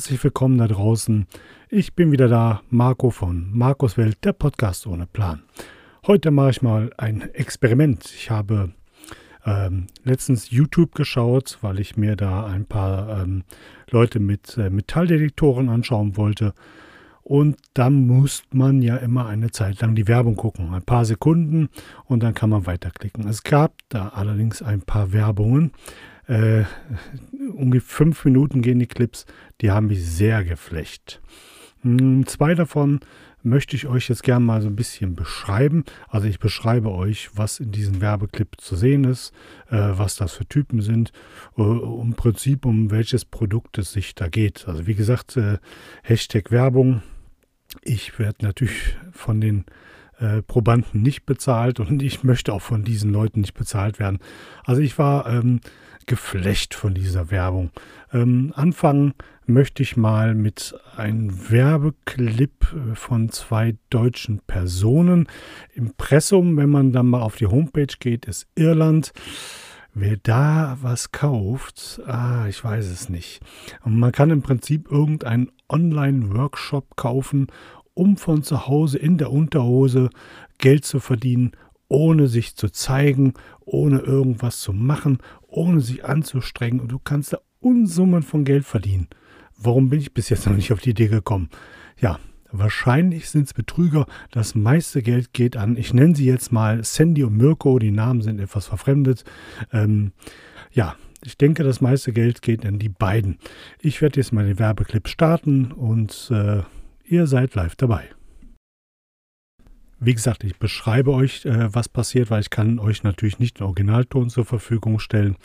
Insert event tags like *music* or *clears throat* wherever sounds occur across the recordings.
herzlich willkommen da draußen. Ich bin wieder da, Marco von Markus Welt, der Podcast ohne Plan. Heute mache ich mal ein Experiment. Ich habe ähm, letztens YouTube geschaut, weil ich mir da ein paar ähm, Leute mit äh, Metalldetektoren anschauen wollte. Und dann muss man ja immer eine Zeit lang die Werbung gucken. Ein paar Sekunden und dann kann man weiterklicken. Es gab da allerdings ein paar Werbungen. Äh, ungefähr fünf Minuten gehen die Clips. Die haben mich sehr geflecht. Hm, zwei davon möchte ich euch jetzt gerne mal so ein bisschen beschreiben. Also ich beschreibe euch, was in diesem Werbeclip zu sehen ist, äh, was das für Typen sind, äh, im Prinzip um welches Produkt es sich da geht. Also wie gesagt, äh, Hashtag Werbung. Ich werde natürlich von den äh, Probanden nicht bezahlt und ich möchte auch von diesen Leuten nicht bezahlt werden. Also ich war ähm, geflecht von dieser Werbung. Ähm, anfangen möchte ich mal mit einem Werbeclip äh, von zwei deutschen Personen. Impressum, wenn man dann mal auf die Homepage geht, ist Irland. Wer da was kauft, ah, ich weiß es nicht. Und man kann im Prinzip irgendeinen Online-Workshop kaufen, um von zu Hause in der Unterhose Geld zu verdienen, ohne sich zu zeigen, ohne irgendwas zu machen, ohne sich anzustrengen. Und du kannst da Unsummen von Geld verdienen. Warum bin ich bis jetzt noch nicht auf die Idee gekommen? Ja, wahrscheinlich sind es Betrüger. Das meiste Geld geht an, ich nenne sie jetzt mal Sandy und Mirko, die Namen sind etwas verfremdet. Ähm, ja, ich denke, das meiste Geld geht an die beiden. Ich werde jetzt mal den Werbeclip starten und äh, ihr seid live dabei. Wie gesagt, ich beschreibe euch, äh, was passiert, weil ich kann euch natürlich nicht den Originalton zur Verfügung stellen,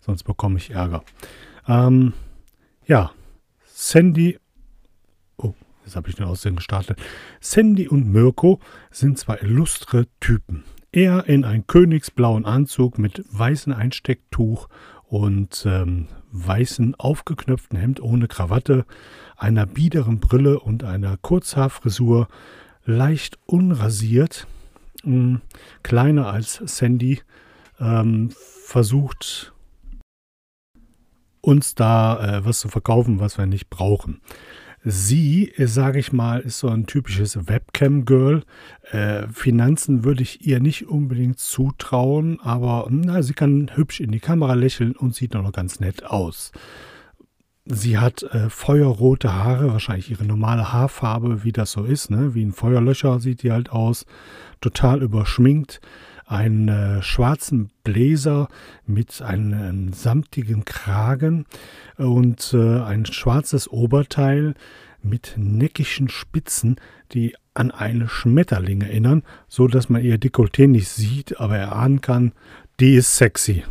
sonst bekomme ich Ärger. Ähm, ja, Sandy, oh, jetzt habe ich den Aussehen gestartet. Sandy und Mirko sind zwei illustre Typen. Er in einem königsblauen Anzug mit weißem Einstecktuch und ähm, weißen aufgeknöpften Hemd ohne Krawatte, einer biederen Brille und einer Kurzhaarfrisur, leicht unrasiert, mh, hm, kleiner als Sandy, ähm, versucht uns da äh, was zu verkaufen, was wir nicht brauchen. Sie, sage ich mal, ist so ein typisches Webcam-Girl. Äh, Finanzen würde ich ihr nicht unbedingt zutrauen, aber na, sie kann hübsch in die Kamera lächeln und sieht noch ganz nett aus. Sie hat äh, feuerrote Haare, wahrscheinlich ihre normale Haarfarbe, wie das so ist, ne? wie ein Feuerlöcher sieht die halt aus, total überschminkt einen äh, schwarzen Bläser mit einem samtigen Kragen und äh, ein schwarzes Oberteil mit neckischen Spitzen, die an eine Schmetterling erinnern, so dass man ihr Dekolleté nicht sieht, aber erahnen kann, die ist sexy.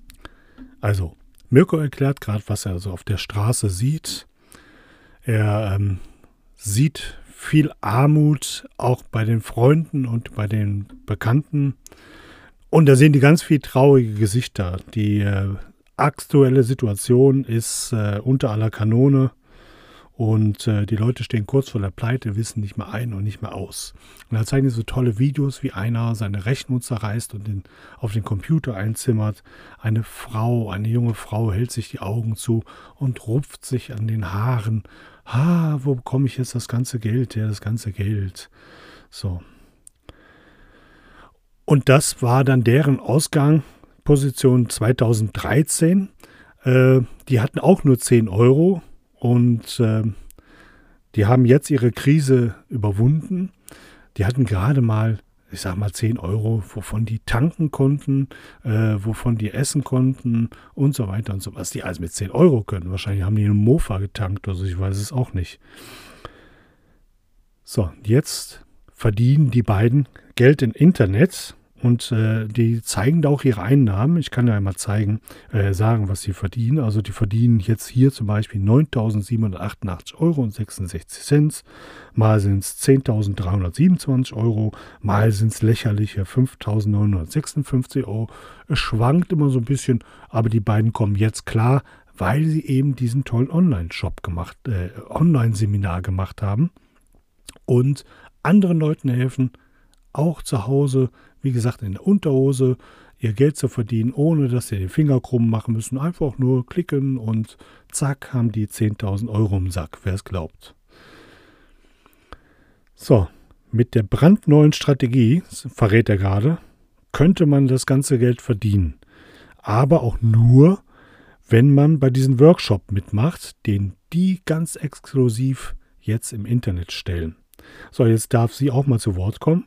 Also, Mirko erklärt gerade, was er so auf der Straße sieht. Er ähm, sieht viel Armut, auch bei den Freunden und bei den Bekannten. Und da sehen die ganz viel traurige Gesichter. Die äh, aktuelle Situation ist äh, unter aller Kanone und äh, die Leute stehen kurz vor der Pleite, wissen nicht mehr ein und nicht mehr aus. Und da zeigen die so tolle Videos, wie einer seine Rechnung zerreißt und den, auf den Computer einzimmert. Eine Frau, eine junge Frau hält sich die Augen zu und rupft sich an den Haaren. Ha, wo bekomme ich jetzt das ganze Geld? Ja, das ganze Geld. So, und das war dann deren Ausgangsposition 2013. Äh, die hatten auch nur 10 Euro und äh, die haben jetzt ihre Krise überwunden. Die hatten gerade mal, ich sag mal, 10 Euro, wovon die tanken konnten, äh, wovon die essen konnten und so weiter und so was. Die alles mit 10 Euro können. Wahrscheinlich haben die einen Mofa getankt oder so, ich weiß es auch nicht. So, jetzt verdienen die beiden Geld im Internet und äh, die zeigen da auch ihre Einnahmen. Ich kann ja einmal zeigen, äh, sagen, was sie verdienen. Also die verdienen jetzt hier zum Beispiel 9.788 Euro und 66 Cent. Mal sind es 10.327 Euro. Mal sind es lächerliche 5.956 Euro. Es schwankt immer so ein bisschen, aber die beiden kommen jetzt klar, weil sie eben diesen tollen Online-Shop gemacht, äh, Online-Seminar gemacht haben und anderen Leuten helfen, auch zu Hause, wie gesagt, in der Unterhose ihr Geld zu verdienen, ohne dass sie den Finger krumm machen müssen. Einfach nur klicken und zack, haben die 10.000 Euro im Sack, wer es glaubt. So, mit der brandneuen Strategie, verrät er gerade, könnte man das ganze Geld verdienen. Aber auch nur, wenn man bei diesem Workshop mitmacht, den die ganz exklusiv jetzt im Internet stellen. So, jetzt darf sie auch mal zu Wort kommen.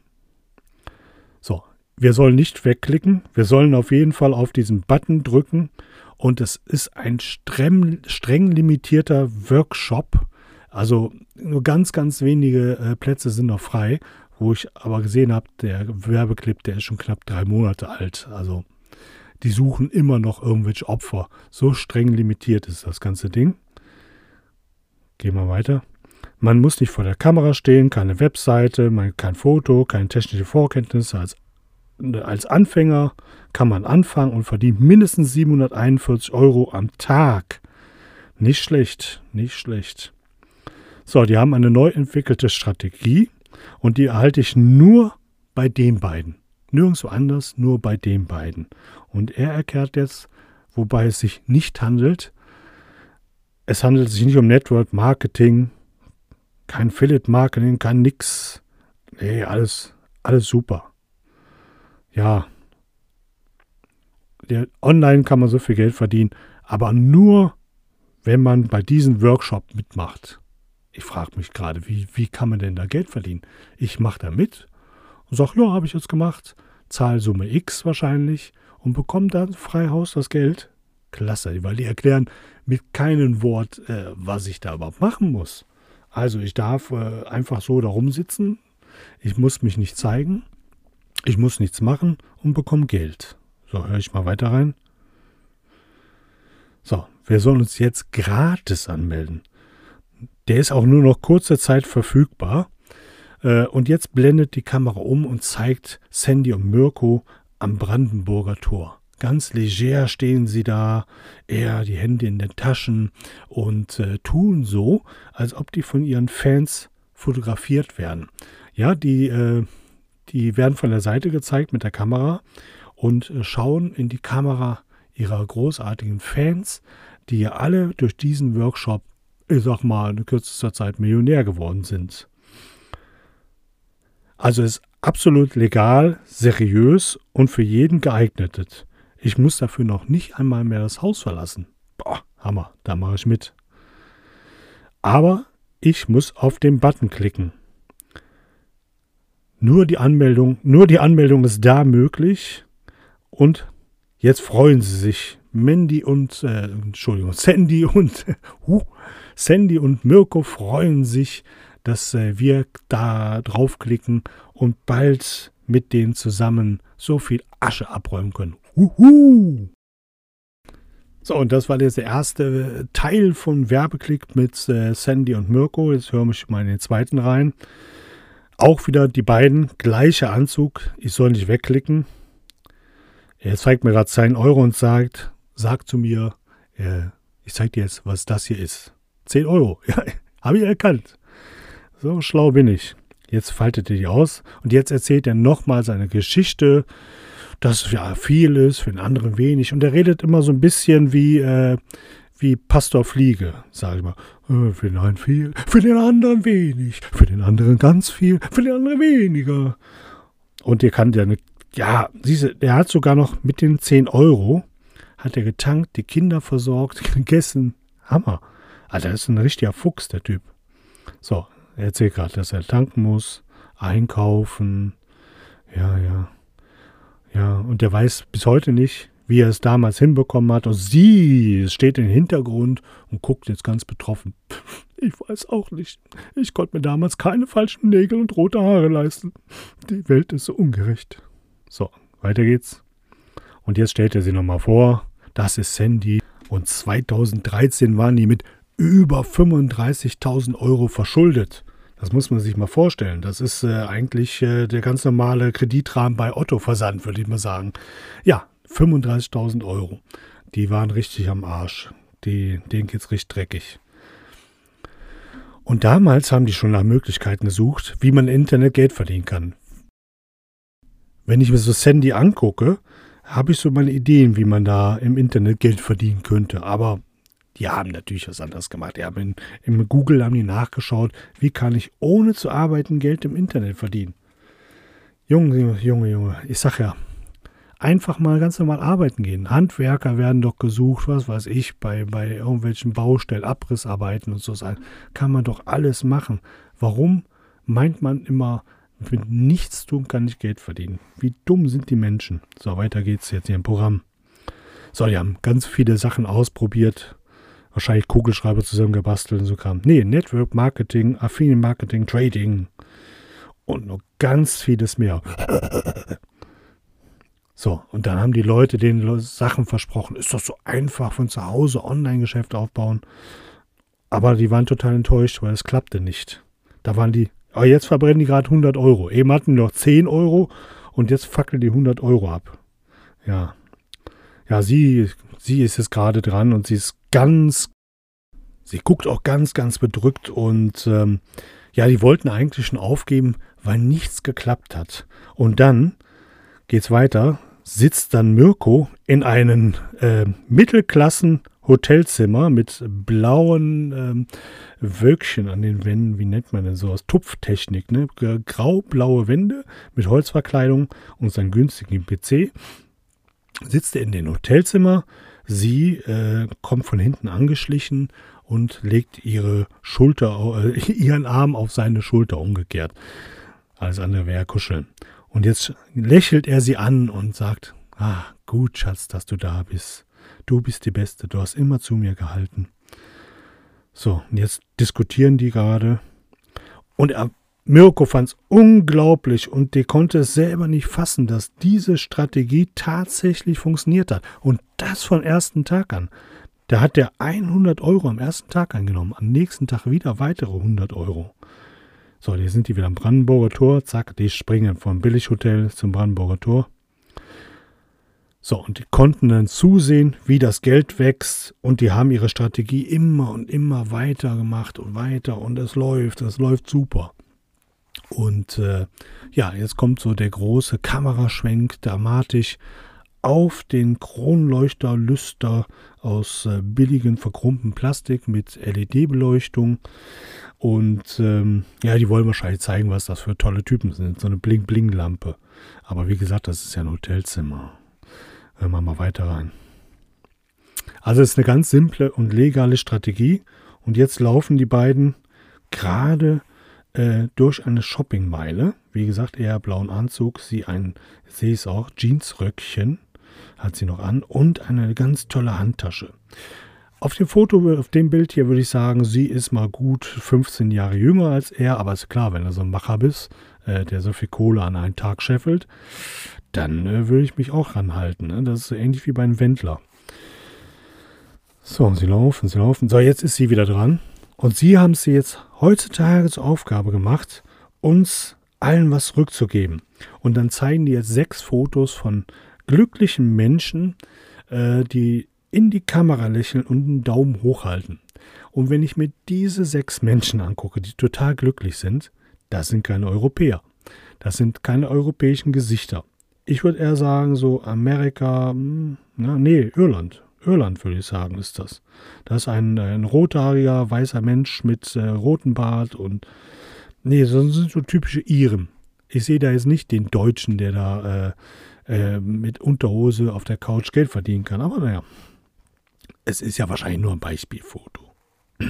So, wir sollen nicht wegklicken. Wir sollen auf jeden Fall auf diesen Button drücken. Und es ist ein streng, streng limitierter Workshop. Also nur ganz, ganz wenige äh, Plätze sind noch frei. Wo ich aber gesehen habe, der Werbeclip, der ist schon knapp drei Monate alt. Also die suchen immer noch irgendwelche Opfer. So streng limitiert ist das ganze Ding. Gehen wir weiter. Man muss nicht vor der Kamera stehen, keine Webseite, kein Foto, keine technische Vorkenntnisse. Als, als Anfänger kann man anfangen und verdient mindestens 741 Euro am Tag. Nicht schlecht, nicht schlecht. So, die haben eine neu entwickelte Strategie und die erhalte ich nur bei den beiden. Nirgendwo anders, nur bei den beiden. Und er erklärt jetzt, wobei es sich nicht handelt. Es handelt sich nicht um Network Marketing, kein Affiliate Marketing, kein nix. Nee, alles, alles super. Ja. Online kann man so viel Geld verdienen, aber nur, wenn man bei diesem Workshop mitmacht. Ich frage mich gerade, wie, wie kann man denn da Geld verdienen? Ich mache da mit und sage, ja, habe ich jetzt gemacht, Zahlsumme X wahrscheinlich und bekomme dann frei Haus das Geld. Klasse, weil die erklären mit keinem Wort, äh, was ich da überhaupt machen muss. Also ich darf äh, einfach so da rumsitzen, ich muss mich nicht zeigen, ich muss nichts machen und bekomme Geld. So, höre ich mal weiter rein. So, wir sollen uns jetzt gratis anmelden. Der ist auch nur noch kurze Zeit verfügbar. Äh, und jetzt blendet die Kamera um und zeigt Sandy und Mirko am Brandenburger Tor. Ganz leger stehen sie da, eher die Hände in den Taschen und äh, tun so, als ob die von ihren Fans fotografiert werden. Ja, die, äh, die werden von der Seite gezeigt mit der Kamera und äh, schauen in die Kamera ihrer großartigen Fans, die ja alle durch diesen Workshop, ich sag mal, in kürzester Zeit Millionär geworden sind. Also ist absolut legal, seriös und für jeden geeignet. Ich muss dafür noch nicht einmal mehr das Haus verlassen. Boah, Hammer, da mache ich mit. Aber ich muss auf den Button klicken. Nur die Anmeldung, nur die Anmeldung ist da möglich. Und jetzt freuen sie sich. Mandy und, äh, Entschuldigung, *laughs* Sandy und, uh, Sandy und Mirko freuen sich, dass äh, wir da draufklicken und bald mit denen zusammen so viel Asche abräumen können. Uhu. So, und das war jetzt der erste Teil von Werbeklick mit äh, Sandy und Mirko. Jetzt höre ich mal in den zweiten rein. Auch wieder die beiden, gleicher Anzug. Ich soll nicht wegklicken. Er zeigt mir gerade seinen Euro und sagt, sag zu mir, äh, ich zeig dir jetzt, was das hier ist. 10 Euro. *laughs* Ja, habe ich erkannt. So schlau bin ich. Jetzt faltet er die aus und jetzt erzählt er nochmal seine Geschichte, dass ja viel ist, für den anderen wenig. Und er redet immer so ein bisschen wie, äh, wie Pastor Fliege, sage ich mal. Äh, für den einen viel, für den anderen wenig, für den anderen ganz viel, für den anderen weniger. Und ihr kann ja eine, ja, siehst du, der hat sogar noch mit den 10 Euro, hat er getankt, die Kinder versorgt, *laughs* gegessen. Hammer. Alter, das ist ein richtiger Fuchs, der Typ. So, er erzählt gerade, dass er tanken muss, einkaufen. Ja, ja. Ja, und der weiß bis heute nicht, wie er es damals hinbekommen hat. Und sie steht im Hintergrund und guckt jetzt ganz betroffen. Ich weiß auch nicht. Ich konnte mir damals keine falschen Nägel und rote Haare leisten. Die Welt ist so ungerecht. So, weiter geht's. Und jetzt stellt er sie nochmal vor. Das ist Sandy. Und 2013 waren die mit über 35.000 Euro verschuldet. Das muss man sich mal vorstellen. Das ist äh, eigentlich äh, der ganz normale Kreditrahmen bei Otto Versand, würde ich mal sagen. Ja, 35.000 Euro. Die waren richtig am Arsch. Die, denen geht's richtig dreckig. Und damals haben die schon nach Möglichkeiten gesucht, wie man Internet Geld verdienen kann. Wenn ich mir so Sandy angucke, habe ich so meine Ideen, wie man da im Internet Geld verdienen könnte. Aber die haben natürlich was anderes gemacht. Die haben in, in Google haben die nachgeschaut, wie kann ich ohne zu arbeiten Geld im Internet verdienen. Junge, Junge, Junge, ich sag ja, einfach mal ganz normal arbeiten gehen. Handwerker werden doch gesucht, was weiß ich, bei, bei irgendwelchen Baustellen, Abrissarbeiten und so sein. Kann man doch alles machen. Warum meint man immer, mit nichts tun kann ich Geld verdienen? Wie dumm sind die Menschen? So, weiter geht's jetzt hier im Programm. So, die haben ganz viele Sachen ausprobiert. Wahrscheinlich Kugelschreiber zusammengebastelt und so kam. Nee, Network Marketing, Affiliate Marketing, Trading und noch ganz vieles mehr. So, und dann haben die Leute den Sachen versprochen. Ist doch so einfach von zu Hause Online-Geschäft aufbauen. Aber die waren total enttäuscht, weil es klappte nicht. Da waren die, aber jetzt verbrennen die gerade 100 Euro. Eben hatten die noch 10 Euro und jetzt fackeln die 100 Euro ab. Ja. Ja, sie, sie ist jetzt gerade dran und sie ist ganz, sie guckt auch ganz, ganz bedrückt und ähm, ja, die wollten eigentlich schon aufgeben, weil nichts geklappt hat. Und dann geht's weiter sitzt dann Mirko in einem äh, Mittelklassen Hotelzimmer mit blauen ähm, Wölkchen an den Wänden, wie nennt man denn sowas? Tupftechnik, ne? Grau-blaue Wände mit Holzverkleidung und seinem günstigen PC. Sitzt er in dem Hotelzimmer, sie äh, kommt von hinten angeschlichen und legt ihre Schulter, äh, *laughs* ihren Arm auf seine Schulter umgekehrt. Alles andere wäre kuscheln. Und jetzt lächelt er sie an und sagt, ah, gut, Schatz, dass du da bist. Du bist die Beste, du hast immer zu mir gehalten. So, und jetzt diskutieren die gerade. Und er, Mirko fand es unglaublich und der konnte es selber nicht fassen, dass diese Strategie tatsächlich funktioniert hat. Und das vom ersten Tag an. Da hat der 100 Euro am ersten Tag angenommen, am nächsten Tag wieder weitere 100 Euro. So, hier sind die wieder am Brandenburger Tor. Zack, die springen vom Billighotel zum Brandenburger Tor. So, und die konnten dann zusehen, wie das Geld wächst. Und die haben ihre Strategie immer und immer weiter gemacht und weiter. Und es läuft, es läuft super. Und äh, ja, jetzt kommt so der große Kameraschwenk dramatisch auf den Kronleuchterlüster aus äh, billigen verkrumpten Plastik mit LED-Beleuchtung. Und ähm, ja, die wollen wahrscheinlich zeigen, was das für tolle Typen sind. So eine Bling-Bling-Lampe. Aber wie gesagt, das ist ja ein Hotelzimmer. Hören wir mal weiter rein. Also es ist eine ganz simple und legale Strategie. Und jetzt laufen die beiden gerade äh, durch eine Shoppingmeile. Wie gesagt, eher blauen Anzug, sie ein, sehe es auch, Jeansröckchen hat sie noch an und eine ganz tolle Handtasche. Auf dem Foto, auf dem Bild hier würde ich sagen, sie ist mal gut 15 Jahre jünger als er, aber ist klar, wenn du so ein Macher bist, äh, der so viel Kohle an einen Tag scheffelt, dann äh, würde ich mich auch ranhalten. Ne? Das ist so ähnlich wie bei einem Wendler. So, sie laufen, sie laufen. So, jetzt ist sie wieder dran. Und sie haben sie jetzt heutzutage zur Aufgabe gemacht, uns allen was rückzugeben. Und dann zeigen die jetzt sechs Fotos von glücklichen Menschen, äh, die in die Kamera lächeln und einen Daumen hochhalten. Und wenn ich mir diese sechs Menschen angucke, die total glücklich sind, das sind keine Europäer. Das sind keine europäischen Gesichter. Ich würde eher sagen, so Amerika, hm, na, nee, Irland. Irland würde ich sagen, ist das. Das ist ein, ein rothaariger, weißer Mensch mit äh, rotem Bart und nee, das sind so typische Iren. Ich sehe da jetzt nicht den Deutschen, der da äh, äh, mit Unterhose auf der Couch Geld verdienen kann. Aber naja, es ist ja wahrscheinlich nur ein Beispielfoto. *clears throat*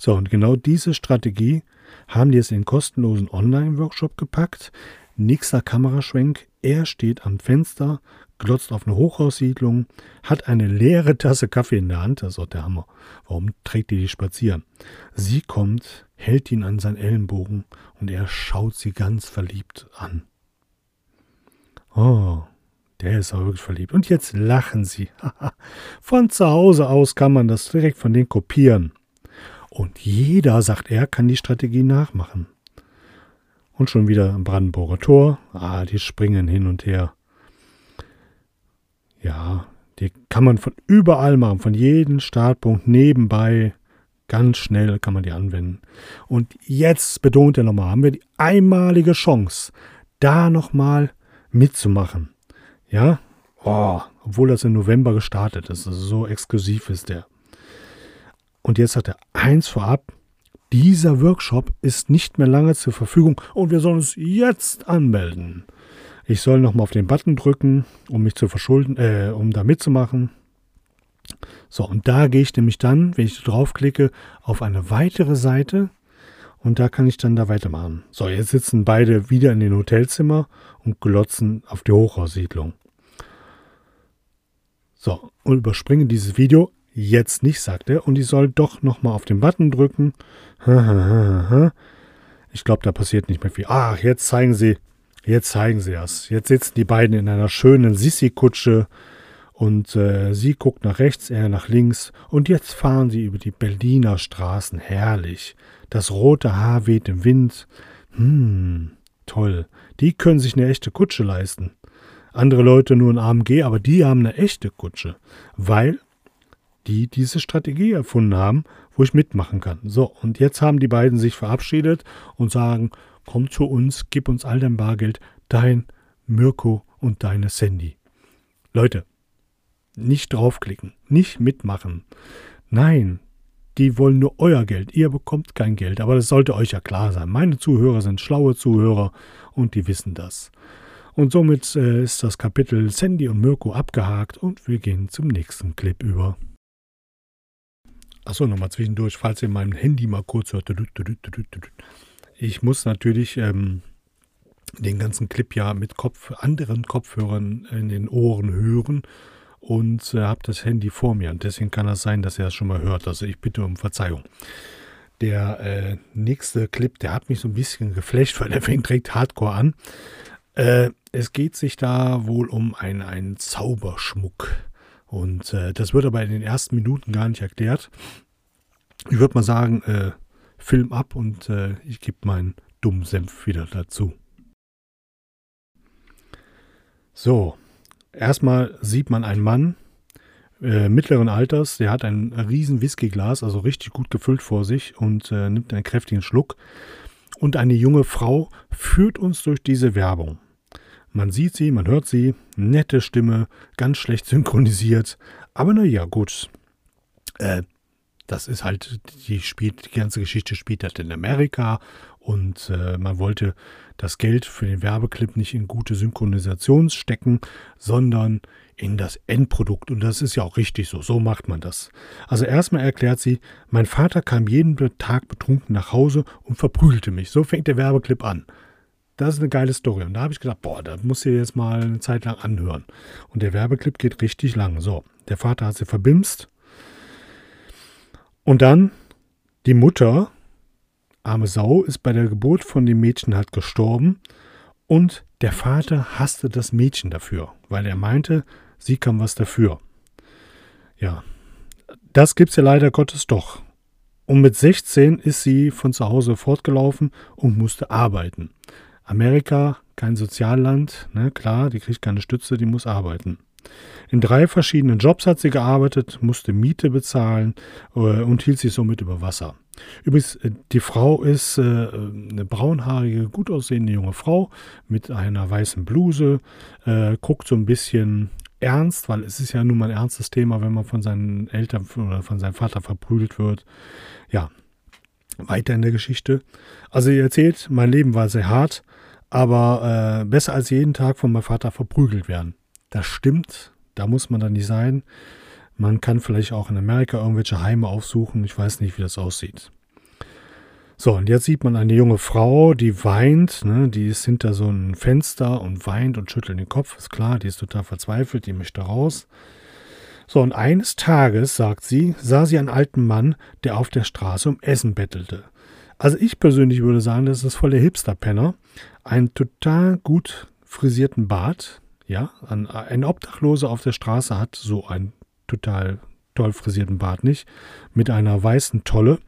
So, und genau diese Strategie haben die jetzt in den kostenlosen Online-Workshop gepackt. Nächster Kameraschwenk. Er steht am Fenster, glotzt auf eine Hochhaussiedlung, hat eine leere Tasse Kaffee in der Hand. Das ist auch der Hammer. Warum trägt die die spazieren? Sie kommt, hält ihn an seinen Ellenbogen und er schaut sie ganz verliebt an. Oh, der ist auch wirklich verliebt. Und jetzt lachen sie. *laughs* von zu Hause aus kann man das direkt von denen kopieren. Und jeder, sagt er, kann die Strategie nachmachen. Und schon wieder Brandenburger Tor. Ah, die springen hin und her. Ja, die kann man von überall machen, von jedem Startpunkt nebenbei. Ganz schnell kann man die anwenden. Und jetzt betont er nochmal, haben wir die einmalige Chance, da nochmal mitzumachen. Ja, oh, obwohl das im November gestartet ist. Also so exklusiv ist der. Und jetzt hat er eins vorab. Dieser Workshop ist nicht mehr lange zur Verfügung und wir sollen uns jetzt anmelden. Ich soll nochmal auf den Button drücken, um mich zu verschulden, äh, um da mitzumachen. So, und da gehe ich nämlich dann, wenn ich draufklicke, auf eine weitere Seite und da kann ich dann da weitermachen. So, jetzt sitzen beide wieder in den Hotelzimmer und glotzen auf die Hochhaussiedlung. So, und überspringe dieses Video. Jetzt nicht, sagt er. Und ich soll doch nochmal auf den Button drücken. *laughs* Ich glaube, da passiert nicht mehr viel. Ach, jetzt zeigen sie Jetzt zeigen sie es. Jetzt sitzen die beiden in einer schönen Sissi-Kutsche und äh, sie guckt nach rechts, er nach links und jetzt fahren sie über die Berliner Straßen. Herrlich. Das rote Haar weht im Wind. Hm, toll. Die können sich eine echte Kutsche leisten. Andere Leute nur ein AMG, aber die haben eine echte Kutsche, weil die diese Strategie erfunden haben, wo ich mitmachen kann. So, und jetzt haben die beiden sich verabschiedet und sagen, komm zu uns, gib uns all dein Bargeld, dein Mirko und deine Sandy. Leute, nicht draufklicken, nicht mitmachen. Nein, die wollen nur euer Geld. Ihr bekommt kein Geld, aber das sollte euch ja klar sein. Meine Zuhörer sind schlaue Zuhörer und die wissen das. Und somit äh, ist das Kapitel Sandy und Mirko abgehakt und wir gehen zum nächsten Clip über. Achso, nochmal zwischendurch, falls ihr mein Handy mal kurz hört. Ich muss natürlich ähm, den ganzen Clip ja mit Kopf, anderen Kopfhörern in den Ohren hören und äh, habe das Handy vor mir. Und deswegen kann das sein, dass er es schon mal hört. Also ich bitte um Verzeihung. Der äh, nächste Clip, der hat mich so ein bisschen geflecht, weil der fängt direkt Hardcore an. Äh, es geht sich da wohl um einen Zauberschmuck. Und äh, das wird aber in den ersten Minuten gar nicht erklärt. Ich würde mal sagen, äh, Film ab und äh, ich gebe meinen dummen Senf wieder dazu. So, erstmal sieht man einen Mann äh, mittleren Alters, der hat ein riesen Whiskyglas, also richtig gut gefüllt vor sich und äh, nimmt einen kräftigen Schluck. Und eine junge Frau führt uns durch diese Werbung. Man sieht sie, man hört sie, nette Stimme, ganz schlecht synchronisiert. Aber naja, gut. Äh, das ist halt, die, spielt, die ganze Geschichte spielt halt in Amerika und äh, man wollte das Geld für den Werbeclip nicht in gute Synchronisation stecken, sondern in das Endprodukt. Und das ist ja auch richtig so. So macht man das. Also erstmal erklärt sie, mein Vater kam jeden Tag betrunken nach Hause und verprügelte mich. So fängt der Werbeclip an. Das ist eine geile Story. Und da habe ich gedacht, boah, da muss ihr jetzt mal eine Zeit lang anhören. Und der Werbeclip geht richtig lang. So, der Vater hat sie verbimst und dann die Mutter, arme Sau, ist bei der Geburt von dem Mädchen halt gestorben und der Vater hasste das Mädchen dafür, weil er meinte, sie kann was dafür. Ja, das gibt's ja leider Gottes doch. Und mit 16 ist sie von zu Hause fortgelaufen und musste arbeiten. Amerika, kein Sozialland, ne, klar, die kriegt keine Stütze, die muss arbeiten. In drei verschiedenen Jobs hat sie gearbeitet, musste Miete bezahlen äh, und hielt sich somit über Wasser. Übrigens, äh, die Frau ist äh, eine braunhaarige, gut aussehende junge Frau mit einer weißen Bluse, guckt so ein bisschen ernst, weil es ist ja nun mal ein ernstes Thema, wenn man von seinen Eltern oder von seinem Vater verprügelt wird. Ja, weiter in der Geschichte. Also ihr erzählt, mein Leben war sehr hart, aber äh, besser als jeden Tag von meinem Vater verprügelt werden. Das stimmt, da muss man dann nicht sein. Man kann vielleicht auch in Amerika irgendwelche Heime aufsuchen. Ich weiß nicht, wie das aussieht. So, und jetzt sieht man eine junge Frau, die weint. Ne? Die ist hinter so einem Fenster und weint und schüttelt den Kopf. Ist klar, die ist total verzweifelt, die möchte raus. So, und eines Tages, sagt sie, sah sie einen alten Mann, der auf der Straße um Essen bettelte. Also ich persönlich würde sagen, das ist voll der Hipster-Penner. Einen total gut frisierten Bart, ja, ein, ein Obdachloser auf der Straße hat so einen total toll frisierten Bart nicht, mit einer weißen Tolle.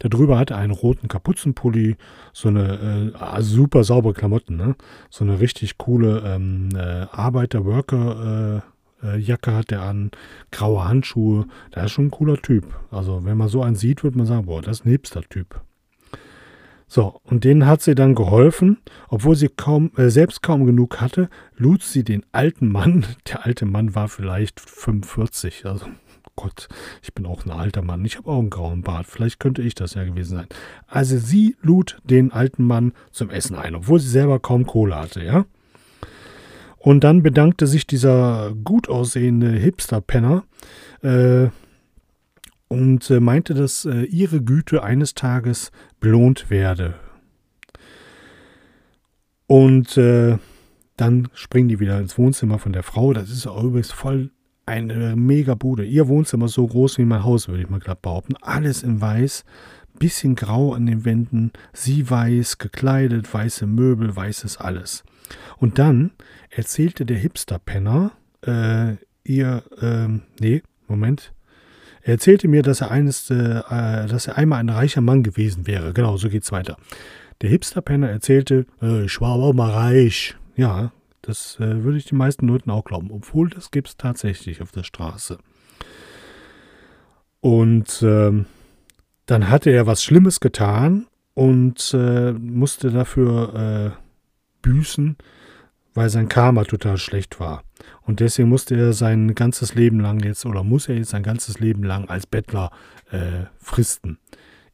Darüber hat er einen roten Kapuzenpulli, so eine äh, super saubere Klamotten, ne? so eine richtig coole ähm, äh, Arbeiter-Worker-Jacke äh, hat er an, graue Handschuhe. Der ist schon ein cooler Typ. Also wenn man so einen sieht, würde man sagen, boah, das ist ein Hipster-Typ. So, und denen hat sie dann geholfen, obwohl sie kaum, äh, selbst kaum genug hatte, lud sie den alten Mann, *laughs* der alte Mann war vielleicht 45, also Gott, ich bin auch ein alter Mann, ich habe auch einen grauen Bart, vielleicht könnte ich das ja gewesen sein. Also sie lud den alten Mann zum Essen ein, obwohl sie selber kaum Kohle hatte, ja. Und dann bedankte sich dieser gut aussehende Hipster-Penner äh, und äh, meinte, dass äh, ihre Güte eines Tages belohnt werde. Und äh, dann springen die wieder ins Wohnzimmer von der Frau. Das ist übrigens voll eine mega Bude. Ihr Wohnzimmer ist so groß wie mein Haus, würde ich mal gerade behaupten. Alles in weiß, bisschen grau an den Wänden, sie weiß, gekleidet, weiße Möbel, weißes alles. Und dann erzählte der Hipster-Penner äh, ihr, äh, nee, Moment. Er erzählte mir, dass er eines, äh, äh, dass er einmal ein reicher Mann gewesen wäre. Genau, so geht's weiter. Der Hipster-Penner erzählte, äh, ich war auch mal reich. Ja, das äh, würde ich den meisten Leuten auch glauben, obwohl das gibt es tatsächlich auf der Straße. Und ähm, dann hatte er was Schlimmes getan und äh, musste dafür äh, büßen, weil sein Karma total schlecht war. Und deswegen musste er sein ganzes Leben lang jetzt, oder muss er jetzt sein ganzes Leben lang als Bettler äh, fristen.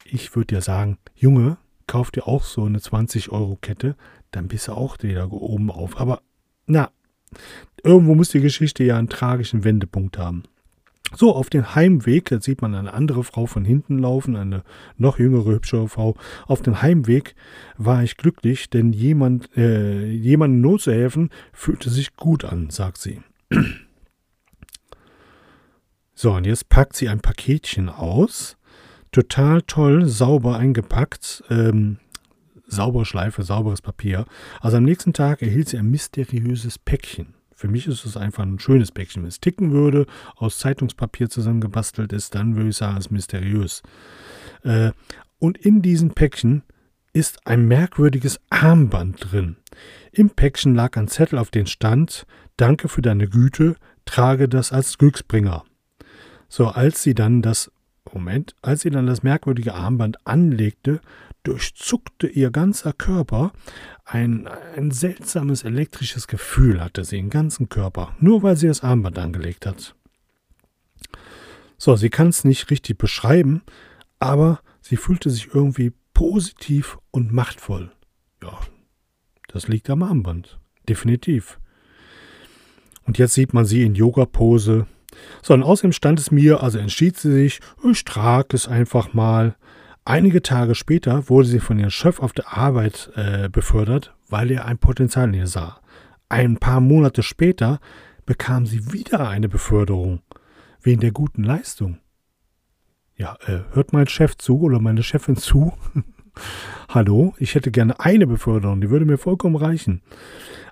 Ich würde dir sagen, Junge, kauf dir auch so eine 20-Euro-Kette, dann bist du auch wieder oben auf. Aber na, irgendwo muss die Geschichte ja einen tragischen Wendepunkt haben. So, auf dem Heimweg, da sieht man eine andere Frau von hinten laufen, eine noch jüngere, hübschere Frau. Auf dem Heimweg war ich glücklich, denn jemand, äh, jemandem Not zu helfen, fühlte sich gut an, sagt sie. *clears throat* So, und jetzt packt sie ein Paketchen aus. Total toll, sauber eingepackt. Ähm, saubere Schleife, sauberes Papier. Also am nächsten Tag erhielt sie ein mysteriöses Päckchen. Für mich ist es einfach ein schönes Päckchen. Wenn es ticken würde, aus Zeitungspapier zusammengebastelt ist, dann würde ich sagen, es ist mysteriös. Äh, und in diesem Päckchen ist ein merkwürdiges Armband drin. Im Päckchen lag ein Zettel, auf den stand: Danke für deine Güte, trage das als Glücksbringer. So, als sie dann das Moment, als sie dann das merkwürdige Armband anlegte, durchzuckte ihr ganzer Körper. Ein, ein seltsames elektrisches Gefühl hatte sie im ganzen Körper, nur weil sie das Armband angelegt hat. So, sie kann es nicht richtig beschreiben, aber sie fühlte sich irgendwie positiv und machtvoll. Ja, das liegt am Armband. Definitiv. Und jetzt sieht man sie in Yoga-Pose. So, und außerdem stand es mir, also entschied sie sich, ich trage es einfach mal. Einige Tage später wurde sie von ihrem Chef auf der Arbeit äh, befördert, weil er ein Potenzial in ihr sah. Ein paar Monate später bekam sie wieder eine Beförderung wegen der guten Leistung. Ja, äh, hört mein Chef zu oder meine Chefin zu? *laughs* Hallo, ich hätte gerne eine Beförderung, die würde mir vollkommen reichen.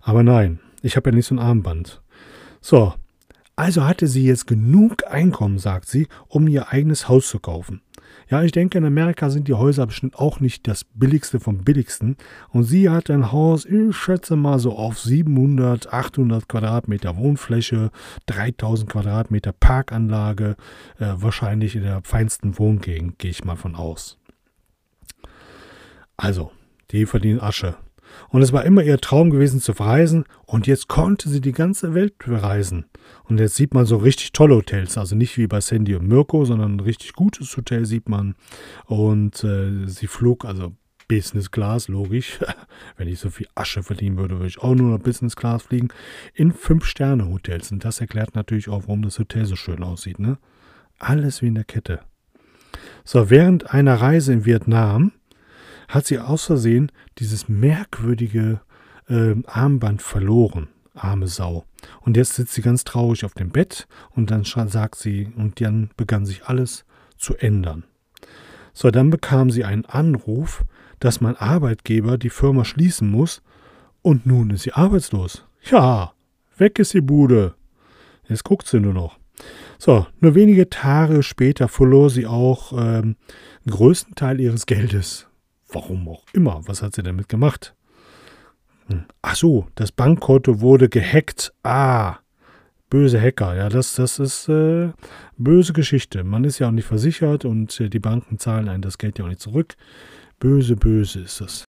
Aber nein, ich habe ja nicht so ein Armband. So, also hatte sie jetzt genug Einkommen, sagt sie, um ihr eigenes Haus zu kaufen. Ja, ich denke, in Amerika sind die Häuser bestimmt auch nicht das billigste vom billigsten. Und sie hat ein Haus, ich schätze mal so auf 700, 800 Quadratmeter Wohnfläche, 3000 Quadratmeter Parkanlage, äh, wahrscheinlich in der feinsten Wohngegend, gehe ich mal von aus. Also, die verdienen Asche. Und es war immer ihr Traum gewesen zu verreisen und jetzt konnte sie die ganze Welt bereisen. Und jetzt sieht man so richtig tolle Hotels, also nicht wie bei Sandy und Mirko, sondern ein richtig gutes Hotel sieht man. Und äh, sie flog, also Business Class, logisch. *laughs* Wenn ich so viel Asche verdienen würde, würde ich auch nur noch Business Class fliegen. In Fünf-Sterne-Hotels. Und das erklärt natürlich auch, warum das Hotel so schön aussieht. Ne? Alles wie in der Kette. So, während einer Reise in Vietnam hat sie aus Versehen dieses merkwürdige äh, Armband verloren. Arme Sau. Und jetzt sitzt sie ganz traurig auf dem Bett und dann sagt sie, und dann begann sich alles zu ändern. So, dann bekam sie einen Anruf, dass mein Arbeitgeber die Firma schließen muss und nun ist sie arbeitslos. Ja, weg ist die Bude. Jetzt guckt sie nur noch. So, nur wenige Tage später verlor sie auch ähm, den größten Teil ihres Geldes. Warum auch immer. Was hat sie damit gemacht? Hm. Ach so, das Bankkonto wurde gehackt. Ah, böse Hacker. Ja, das, das ist äh, böse Geschichte. Man ist ja auch nicht versichert und äh, die Banken zahlen einen das Geld ja auch nicht zurück. Böse, böse ist es.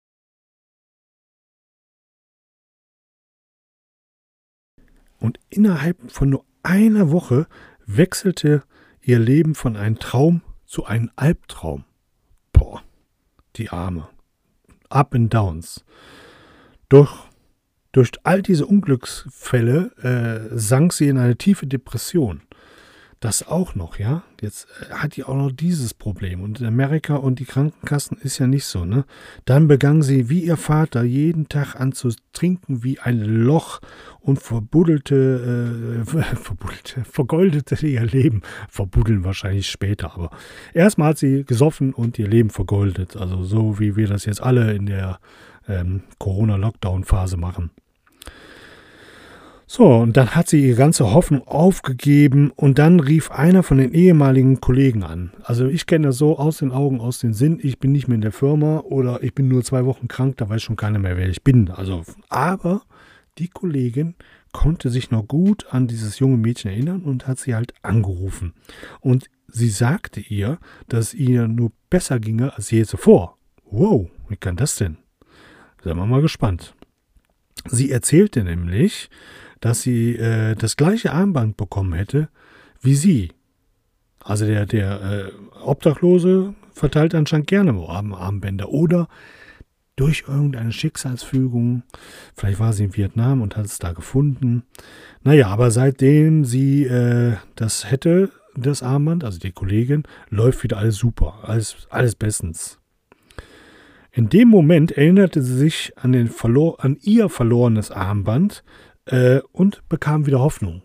Und innerhalb von nur einer Woche wechselte ihr Leben von einem Traum zu einem Albtraum. Boah, die Arme. Up and Downs. Doch durch all diese Unglücksfälle äh, sank sie in eine tiefe Depression. Das auch noch, ja. Jetzt äh, hat die auch noch dieses Problem. Und in Amerika und die Krankenkassen ist ja nicht so, ne? Dann begann sie wie ihr Vater jeden Tag an zu trinken wie ein Loch und verbuddelte, äh, *laughs* verbuddelte, vergoldete ihr Leben. Verbuddeln wahrscheinlich später, aber erstmal hat sie gesoffen und ihr Leben vergoldet. Also so wie wir das jetzt alle in der ähm, Corona-Lockdown-Phase machen. So, und dann hat sie ihre ganze Hoffnung aufgegeben und dann rief einer von den ehemaligen Kollegen an. Also ich kenne das so aus den Augen, aus den Sinn, ich bin nicht mehr in der Firma oder ich bin nur zwei Wochen krank, da weiß schon keiner mehr, wer ich bin. Also, aber die Kollegin konnte sich noch gut an dieses junge Mädchen erinnern und hat sie halt angerufen. Und sie sagte ihr, dass es ihr nur besser ginge als je zuvor. Wow, wie kann das denn? Seien wir mal gespannt. Sie erzählte nämlich, dass sie äh, das gleiche Armband bekommen hätte wie sie. Also der, der äh, Obdachlose verteilt anscheinend gerne Armbänder oder durch irgendeine Schicksalsfügung, vielleicht war sie in Vietnam und hat es da gefunden. Naja, aber seitdem sie äh, das hätte, das Armband, also die Kollegin, läuft wieder alles super, alles, alles bestens. In dem Moment erinnerte sie sich an, den verlor an ihr verlorenes Armband, äh, und bekam wieder Hoffnung.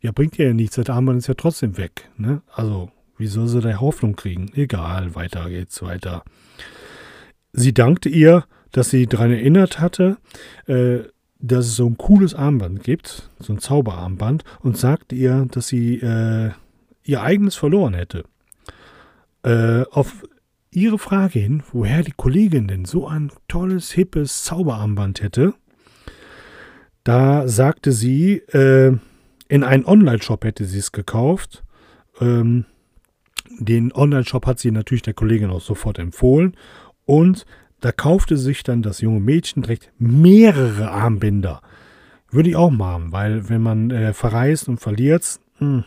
Ja, bringt ihr ja nichts, das Armband ist ja trotzdem weg. Ne? Also, wie soll sie da Hoffnung kriegen? Egal, weiter geht's, weiter. Sie dankte ihr, dass sie daran erinnert hatte, äh, dass es so ein cooles Armband gibt, so ein Zauberarmband, und sagte ihr, dass sie äh, ihr eigenes verloren hätte. Äh, auf ihre Frage hin, woher die Kollegin denn so ein tolles, hippes Zauberarmband hätte, da sagte sie, äh, in einen Online-Shop hätte sie es gekauft. Ähm, den Online-Shop hat sie natürlich der Kollegin auch sofort empfohlen. Und da kaufte sich dann das junge Mädchen direkt mehrere Armbänder. Würde ich auch machen, weil wenn man äh, verreist und verliert. Hm.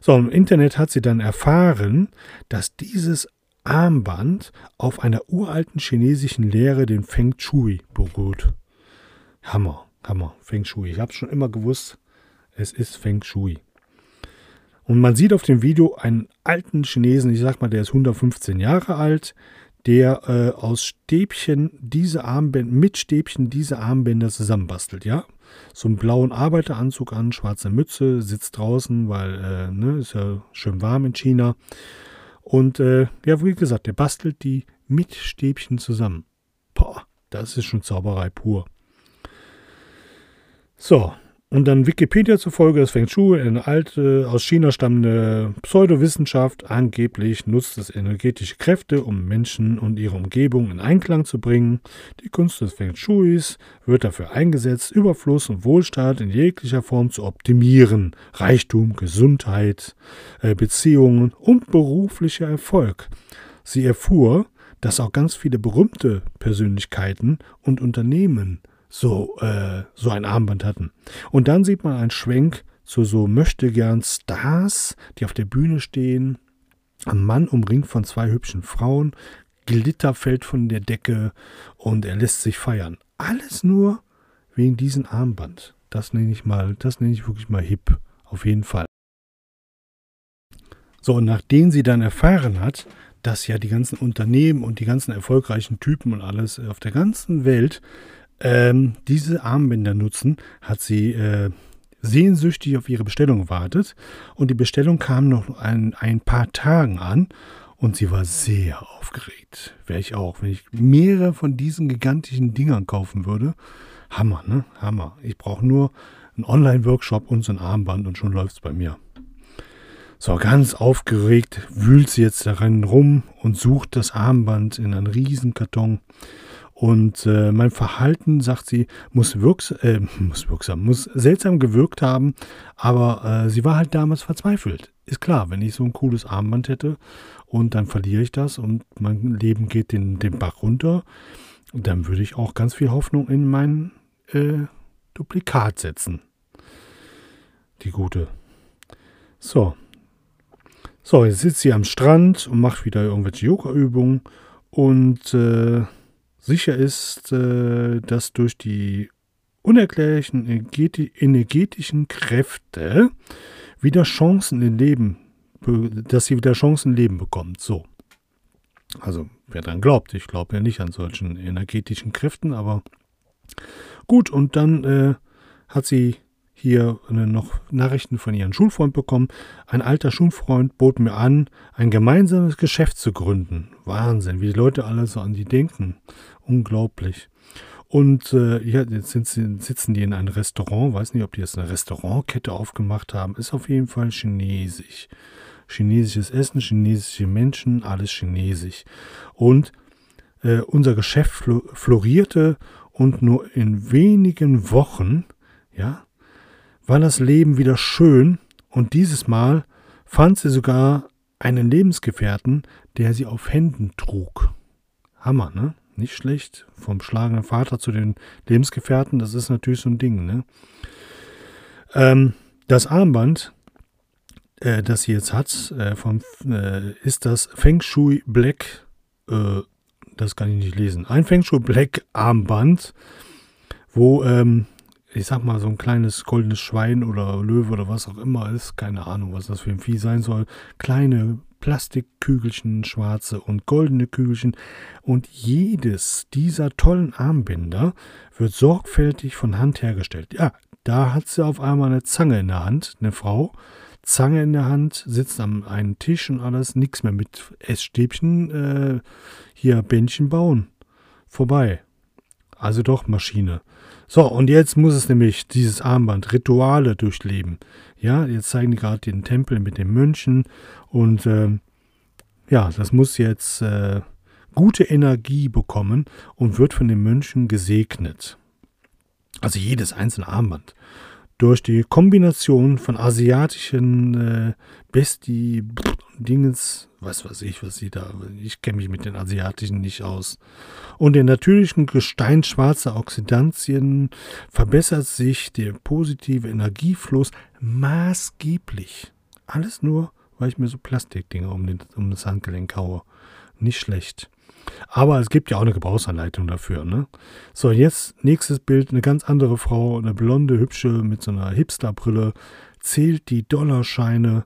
so im Internet hat sie dann erfahren, dass dieses Armband auf einer uralten chinesischen Lehre, den Feng Shui, beruht. Hammer. Hammer, Feng Shui. Ich habe schon immer gewusst, es ist Feng Shui. Und man sieht auf dem Video einen alten Chinesen, ich sag mal, der ist 115 Jahre alt, der äh, aus Stäbchen diese Armbänder, mit Stäbchen diese Armbänder zusammenbastelt, ja. So einen blauen Arbeiteranzug an, schwarze Mütze, sitzt draußen, weil, äh, ne, ist ja schön warm in China. Und äh, ja, wie gesagt, der bastelt die mit Stäbchen zusammen. Boah, das ist schon Zauberei pur. So, und dann Wikipedia zufolge ist Feng Shui eine alte, aus China stammende Pseudowissenschaft. Angeblich nutzt es energetische Kräfte, um Menschen und ihre Umgebung in Einklang zu bringen. Die Kunst des Feng Shuis wird dafür eingesetzt, Überfluss und Wohlstand in jeglicher Form zu optimieren. Reichtum, Gesundheit, äh, Beziehungen und beruflicher Erfolg. Sie erfuhr, dass auch ganz viele berühmte Persönlichkeiten und Unternehmen so, äh, so ein Armband hatten. Und dann sieht man einen Schwenk zu so möchtegern Stars, die auf der Bühne stehen. Ein Mann umringt von zwei hübschen Frauen, Glitter fällt von der Decke und er lässt sich feiern. Alles nur wegen diesem Armband. Das nenne ich mal, das nenne ich wirklich mal hip. Auf jeden Fall. So, und nachdem sie dann erfahren hat, dass ja die ganzen Unternehmen und die ganzen erfolgreichen Typen und alles auf der ganzen Welt ähm, diese Armbänder nutzen, hat sie äh, sehnsüchtig auf ihre Bestellung gewartet. Und die Bestellung kam noch ein, ein paar Tagen an und sie war sehr aufgeregt. Wäre ich auch. Wenn ich mehrere von diesen gigantischen Dingern kaufen würde, Hammer, ne? Hammer. Ich brauche nur einen Online-Workshop und so ein Armband und schon läuft es bei mir. So, ganz aufgeregt wühlt sie jetzt darin rum und sucht das Armband in einen Riesenkarton. Karton Und äh, mein Verhalten, sagt sie, muss, wirks äh, muss wirksam, muss seltsam gewirkt haben, aber äh, sie war halt damals verzweifelt. Ist klar, wenn ich so ein cooles Armband hätte und dann verliere ich das und mein Leben geht den, den Bach runter, dann würde ich auch ganz viel Hoffnung in mein äh, Duplikat setzen. Die gute. So. So, jetzt sitzt sie am Strand und macht wieder irgendwelche Yoga-Übungen und äh, sicher ist, äh, dass durch die unerklärlichen energetischen Kräfte wieder Chancen im Leben, dass sie wieder Chancen im Leben bekommt. So. Also, wer dran glaubt, ich glaube ja nicht an solchen energetischen Kräften, aber gut, und dann äh, hat sie hier noch Nachrichten von ihrem Schulfreund bekommen. Ein alter Schulfreund bot mir an, ein gemeinsames Geschäft zu gründen. Wahnsinn, wie die Leute alle so an die denken. Unglaublich. Und äh, ja, jetzt sie, sitzen die in einem Restaurant. Weiß nicht, ob die jetzt eine Restaurantkette aufgemacht haben. Ist auf jeden Fall chinesisch. Chinesisches Essen, chinesische Menschen, alles chinesisch. Und äh, unser Geschäft florierte und nur in wenigen Wochen, ja, war das Leben wieder schön und dieses Mal fand sie sogar einen Lebensgefährten, der sie auf Händen trug. Hammer, ne? Nicht schlecht. Vom schlagenden Vater zu den Lebensgefährten, das ist natürlich so ein Ding, ne? Ähm, das Armband, äh, das sie jetzt hat, äh, vom, äh, ist das Feng Shui Black, äh, das kann ich nicht lesen, ein Feng Shui Black Armband, wo ähm, ich sag mal, so ein kleines goldenes Schwein oder Löwe oder was auch immer ist, keine Ahnung, was das für ein Vieh sein soll, kleine Plastikkügelchen, schwarze und goldene Kügelchen. Und jedes dieser tollen Armbänder wird sorgfältig von Hand hergestellt. Ja, da hat sie auf einmal eine Zange in der Hand, eine Frau. Zange in der Hand, sitzt am einen Tisch und alles, nichts mehr mit Essstäbchen, äh, hier Bändchen bauen. Vorbei. Also doch Maschine. So, und jetzt muss es nämlich dieses Armband Rituale durchleben. Ja, jetzt zeigen die gerade den Tempel mit den Mönchen und äh, ja, das muss jetzt äh, gute Energie bekommen und wird von den Mönchen gesegnet. Also jedes einzelne Armband durch die Kombination von asiatischen äh, Besti Dingens, was weiß ich, was sie da, ich kenne mich mit den asiatischen nicht aus. Und den natürlichen Gestein schwarzer Oxidantien verbessert sich der positive Energiefluss maßgeblich. Alles nur, weil ich mir so Plastikdinger um, den, um das Handgelenk haue. Nicht schlecht. Aber es gibt ja auch eine Gebrauchsanleitung dafür. Ne? So, jetzt nächstes Bild. Eine ganz andere Frau, eine blonde, hübsche mit so einer Hipsterbrille, zählt die Dollarscheine.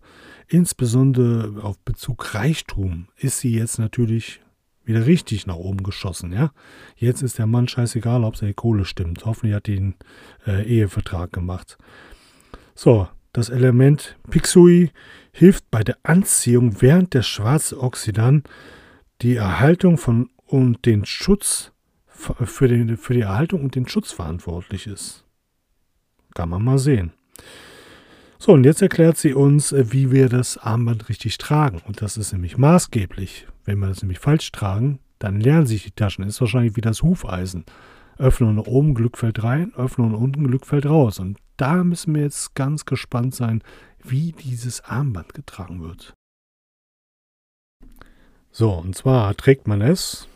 Insbesondere auf Bezug Reichtum ist sie jetzt natürlich wieder richtig nach oben geschossen. Ja? Jetzt ist der Mann scheißegal, ob seine Kohle stimmt. Hoffentlich hat den äh, Ehevertrag gemacht. So, das Element Pixui hilft bei der Anziehung, während der schwarze Oxidant die Erhaltung von und den Schutz für, den, für die Erhaltung und den Schutz verantwortlich ist. Kann man mal sehen. So, und jetzt erklärt sie uns, äh, wie wir das Armband richtig tragen. Und das ist nämlich maßgeblich. Wenn wir das nämlich falsch tragen, dann lernen sich die Taschen. Ist wahrscheinlich wie das Hufeisen. Öffnen und oben, Glück fällt rein, öffnen und unten, Glück fällt raus. Und da müssen wir jetzt ganz gespannt sein, wie dieses Armband getragen wird. So, und zwar trägt man es.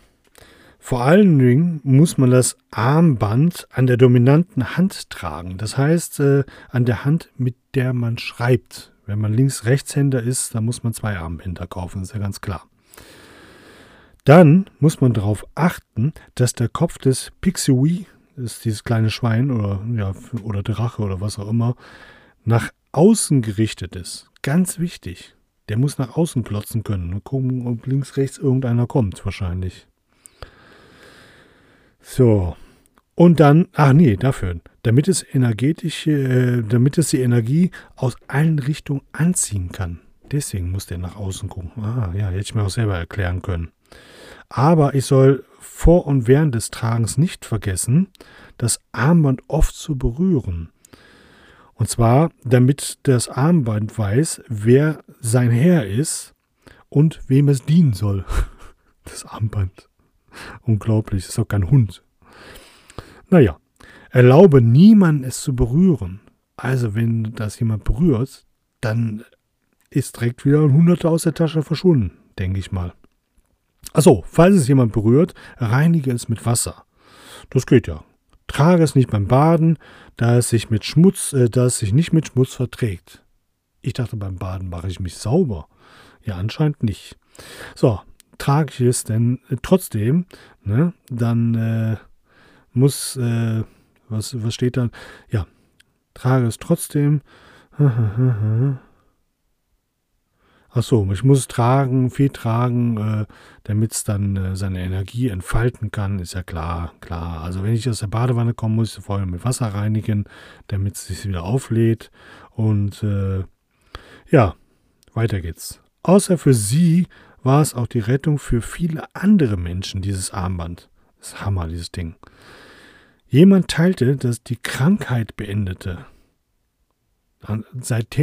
Vor allen Dingen muss man das Armband an der dominanten Hand tragen. Das heißt, äh, an der Hand, mit der man schreibt. Wenn man Links-Rechtshänder ist, dann muss man zwei Armbänder kaufen, ist ja ganz klar. Dann muss man darauf achten, dass der Kopf des Pixui, ist dieses kleine Schwein oder, ja, oder Drache oder was auch immer, nach außen gerichtet ist. Ganz wichtig. Der muss nach außen klotzen können und gucken, ob links, rechts irgendeiner kommt, wahrscheinlich. So. Und dann, ach nee, dafür, damit es energetische, äh, damit es die Energie aus allen Richtungen anziehen kann. Deswegen muss der nach außen gucken. Ah, ja, hätte ich mir auch selber erklären können. Aber ich soll vor und während des Tragens nicht vergessen, das Armband oft zu berühren. Und zwar, damit das Armband weiß, wer sein Herr ist und wem es dienen soll. *laughs* Das Armband. Unglaublich, ist doch kein Hund. Naja, erlaube niemand es zu berühren. Also wenn das jemand berührt, dann ist direkt wieder ein Hunderter aus der Tasche verschwunden, denke ich mal. Achso, falls es jemand berührt, reinige es mit Wasser. Das geht ja. Trage es nicht beim Baden, da es sich mit Schmutz, äh, da es sich nicht mit Schmutz verträgt. Ich dachte, beim Baden mache ich mich sauber. Ja, anscheinend nicht. So, trage ich es denn äh, trotzdem, ne, dann äh, muss, äh, was, was steht da? Ja, trage es trotzdem. *laughs* Ach so, ich muss tragen, viel tragen, äh, damit es dann äh, seine Energie entfalten kann, ist ja klar, klar. Also wenn ich aus der Badewanne komme, muss ich es vorher mit Wasser reinigen, damit es sich wieder auflädt. Und äh, ja, weiter geht's. Außer für sie war es auch die Rettung für viele andere Menschen, dieses Armband. Das ist Hammer, dieses Ding. Jemand teilte, dass die Krankheit beendete. Seit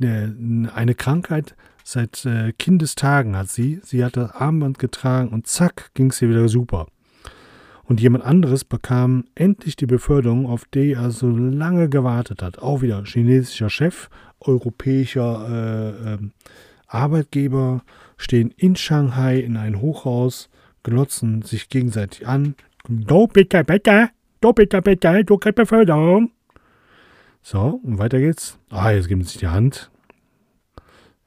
eine Krankheit seit äh, Kindestagen hat sie. Sie hat das Armband getragen und zack, ging es ihr wieder super. Und jemand anderes bekam endlich die Beförderung, auf die er so lange gewartet hat. Auch wieder chinesischer Chef, europäischer äh, äh, Arbeitgeber, stehen in Shanghai in ein Hochhaus, glotzen sich gegenseitig an. Do bitte, bitte, do bitte, bitte, du kriegst Beförderung. So, und weiter geht's. Ah, jetzt geben sie sich die Hand.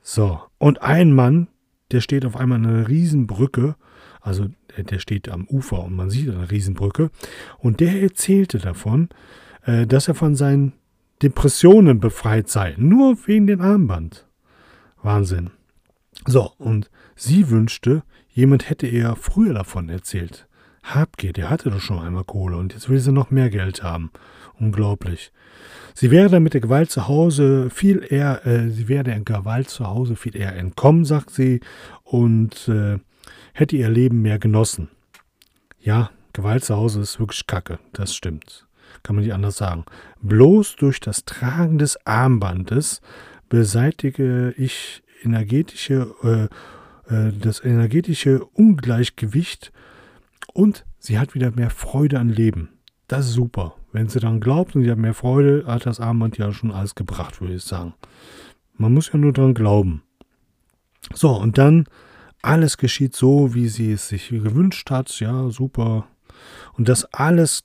So, und ein Mann, der steht auf einmal an einer Riesenbrücke, also der, steht am Ufer und man sieht eine Riesenbrücke, und der erzählte davon, äh, dass er von seinen Depressionen befreit sei, nur wegen dem Armband. Wahnsinn. So, und sie wünschte, jemand hätte ihr früher davon erzählt. Habgier, der hatte doch schon einmal Kohle und jetzt will sie noch mehr Geld haben. Unglaublich. Sie wäre mit der Gewalt zu Hause viel eher, äh, sie wäre der Gewalt zu Hause viel eher entkommen, sagt sie, und äh, hätte ihr Leben mehr genossen. Ja, Gewalt zu Hause ist wirklich Kacke, das stimmt. Kann man nicht anders sagen. Bloß durch das Tragen des Armbandes beseitige ich energetische, äh, äh, das energetische Ungleichgewicht und sie hat wieder mehr Freude an Leben. Das ist super. Wenn sie dann glaubt und sie hat mehr Freude, hat das Armband ja schon alles gebracht, würde ich sagen. Man muss ja nur dran glauben. So, und dann alles geschieht so, wie sie es sich gewünscht hat. Ja, super. Und das alles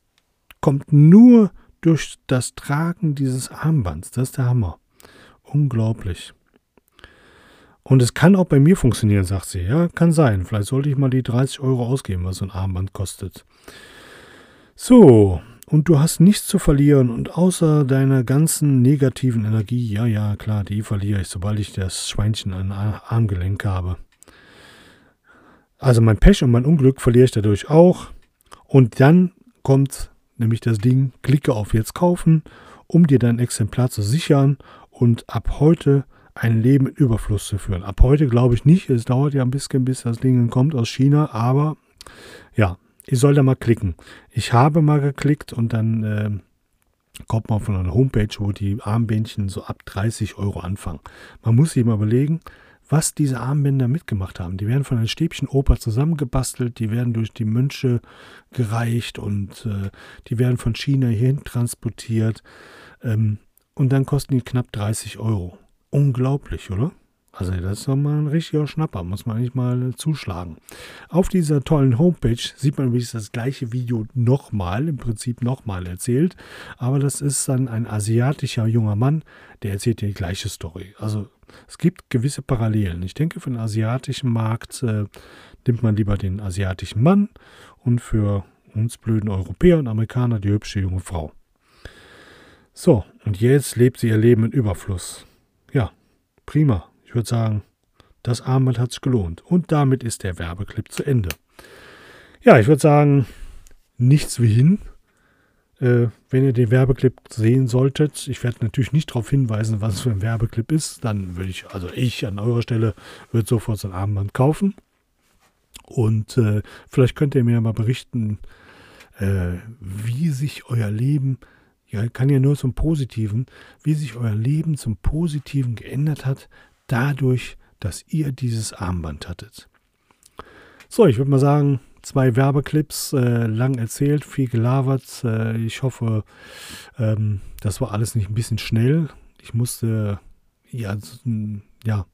kommt nur durch das Tragen dieses Armbands. Das ist der Hammer. Unglaublich. Und es kann auch bei mir funktionieren, sagt sie. Ja, kann sein. Vielleicht sollte ich mal die 30 Euro ausgeben, was so ein Armband kostet. So, und du hast nichts zu verlieren und außer deiner ganzen negativen Energie, ja, ja, klar, die verliere ich, sobald ich das Schweinchen an Armgelenk habe. Also mein Pech und mein Unglück verliere ich dadurch auch. Und dann kommt nämlich das Ding, klicke auf Jetzt kaufen, um dir dein Exemplar zu sichern und ab heute ein Leben in Überfluss zu führen. Ab heute glaube ich nicht, es dauert ja ein bisschen, bis das Ding kommt aus China, aber ja, ich soll da mal klicken. Ich habe mal geklickt und dann äh, kommt man von einer Homepage, wo die Armbändchen so ab 30 Euro anfangen. Man muss sich mal überlegen, was diese Armbänder mitgemacht haben. Die werden von einer Stäbchenoper zusammengebastelt, die werden durch die Mönche gereicht und äh, die werden von China hierhin transportiert. Ähm, und dann kosten die knapp 30 Euro. Unglaublich, oder? Also das ist doch mal ein richtiger Schnapper, muss man eigentlich mal zuschlagen. Auf dieser tollen Homepage sieht man übrigens das gleiche Video nochmal, im Prinzip nochmal erzählt. Aber das ist dann ein asiatischer junger Mann, der erzählt die gleiche Story. Also es gibt gewisse Parallelen. Ich denke, für den asiatischen Markt äh, nimmt man lieber den asiatischen Mann und für uns blöden Europäer und Amerikaner die hübsche junge Frau. So, und jetzt lebt sie ihr Leben in Überfluss. Ja, prima. Ich würde sagen, das Armband hat es gelohnt. Und damit ist der Werbeclip zu Ende. Ja, ich würde sagen, nichts wie hin. Äh, wenn ihr den Werbeclip sehen solltet, ich werde natürlich nicht darauf hinweisen, was für ein Werbeclip ist, dann würde ich, also ich an eurer Stelle, würde sofort so ein Armband kaufen. Und äh, vielleicht könnt ihr mir mal berichten, äh, wie sich euer Leben, ja, kann ja nur zum Positiven, wie sich euer Leben zum Positiven geändert hat, dadurch, dass ihr dieses Armband hattet. So, ich würde mal sagen, zwei Werbeclips, äh, lang erzählt, viel gelabert. Äh, ich hoffe, ähm, das war alles nicht ein bisschen schnell. Ich musste ja, ja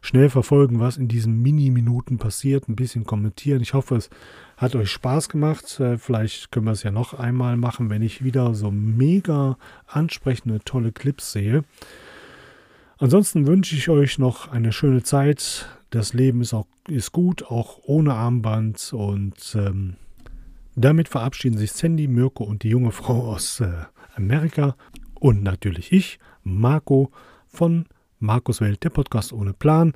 schnell verfolgen, was in diesen Mini-Minuten passiert, ein bisschen kommentieren. Ich hoffe, es hat euch Spaß gemacht. Äh, vielleicht können wir es ja noch einmal machen, wenn ich wieder so mega ansprechende, tolle Clips sehe. Ansonsten wünsche ich euch noch eine schöne Zeit. Das Leben ist auch ist gut, auch ohne Armband. Und ähm, damit verabschieden sich Sandy, Mirko und die junge Frau aus äh, Amerika. Und natürlich ich, Marco von Markus Welt, der Podcast ohne Plan.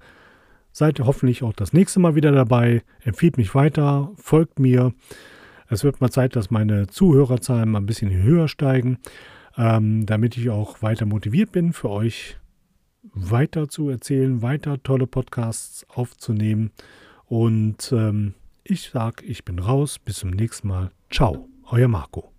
Seid hoffentlich auch das nächste Mal wieder dabei. Empfiehlt mich weiter, folgt mir. Es wird mal Zeit, dass meine Zuhörerzahlen mal ein bisschen höher steigen, ähm, damit ich auch weiter motiviert bin, für euch weiter zu erzählen, weiter tolle Podcasts aufzunehmen. Und ähm, ich sage, ich bin raus. Bis zum nächsten Mal. Ciao, euer Marco.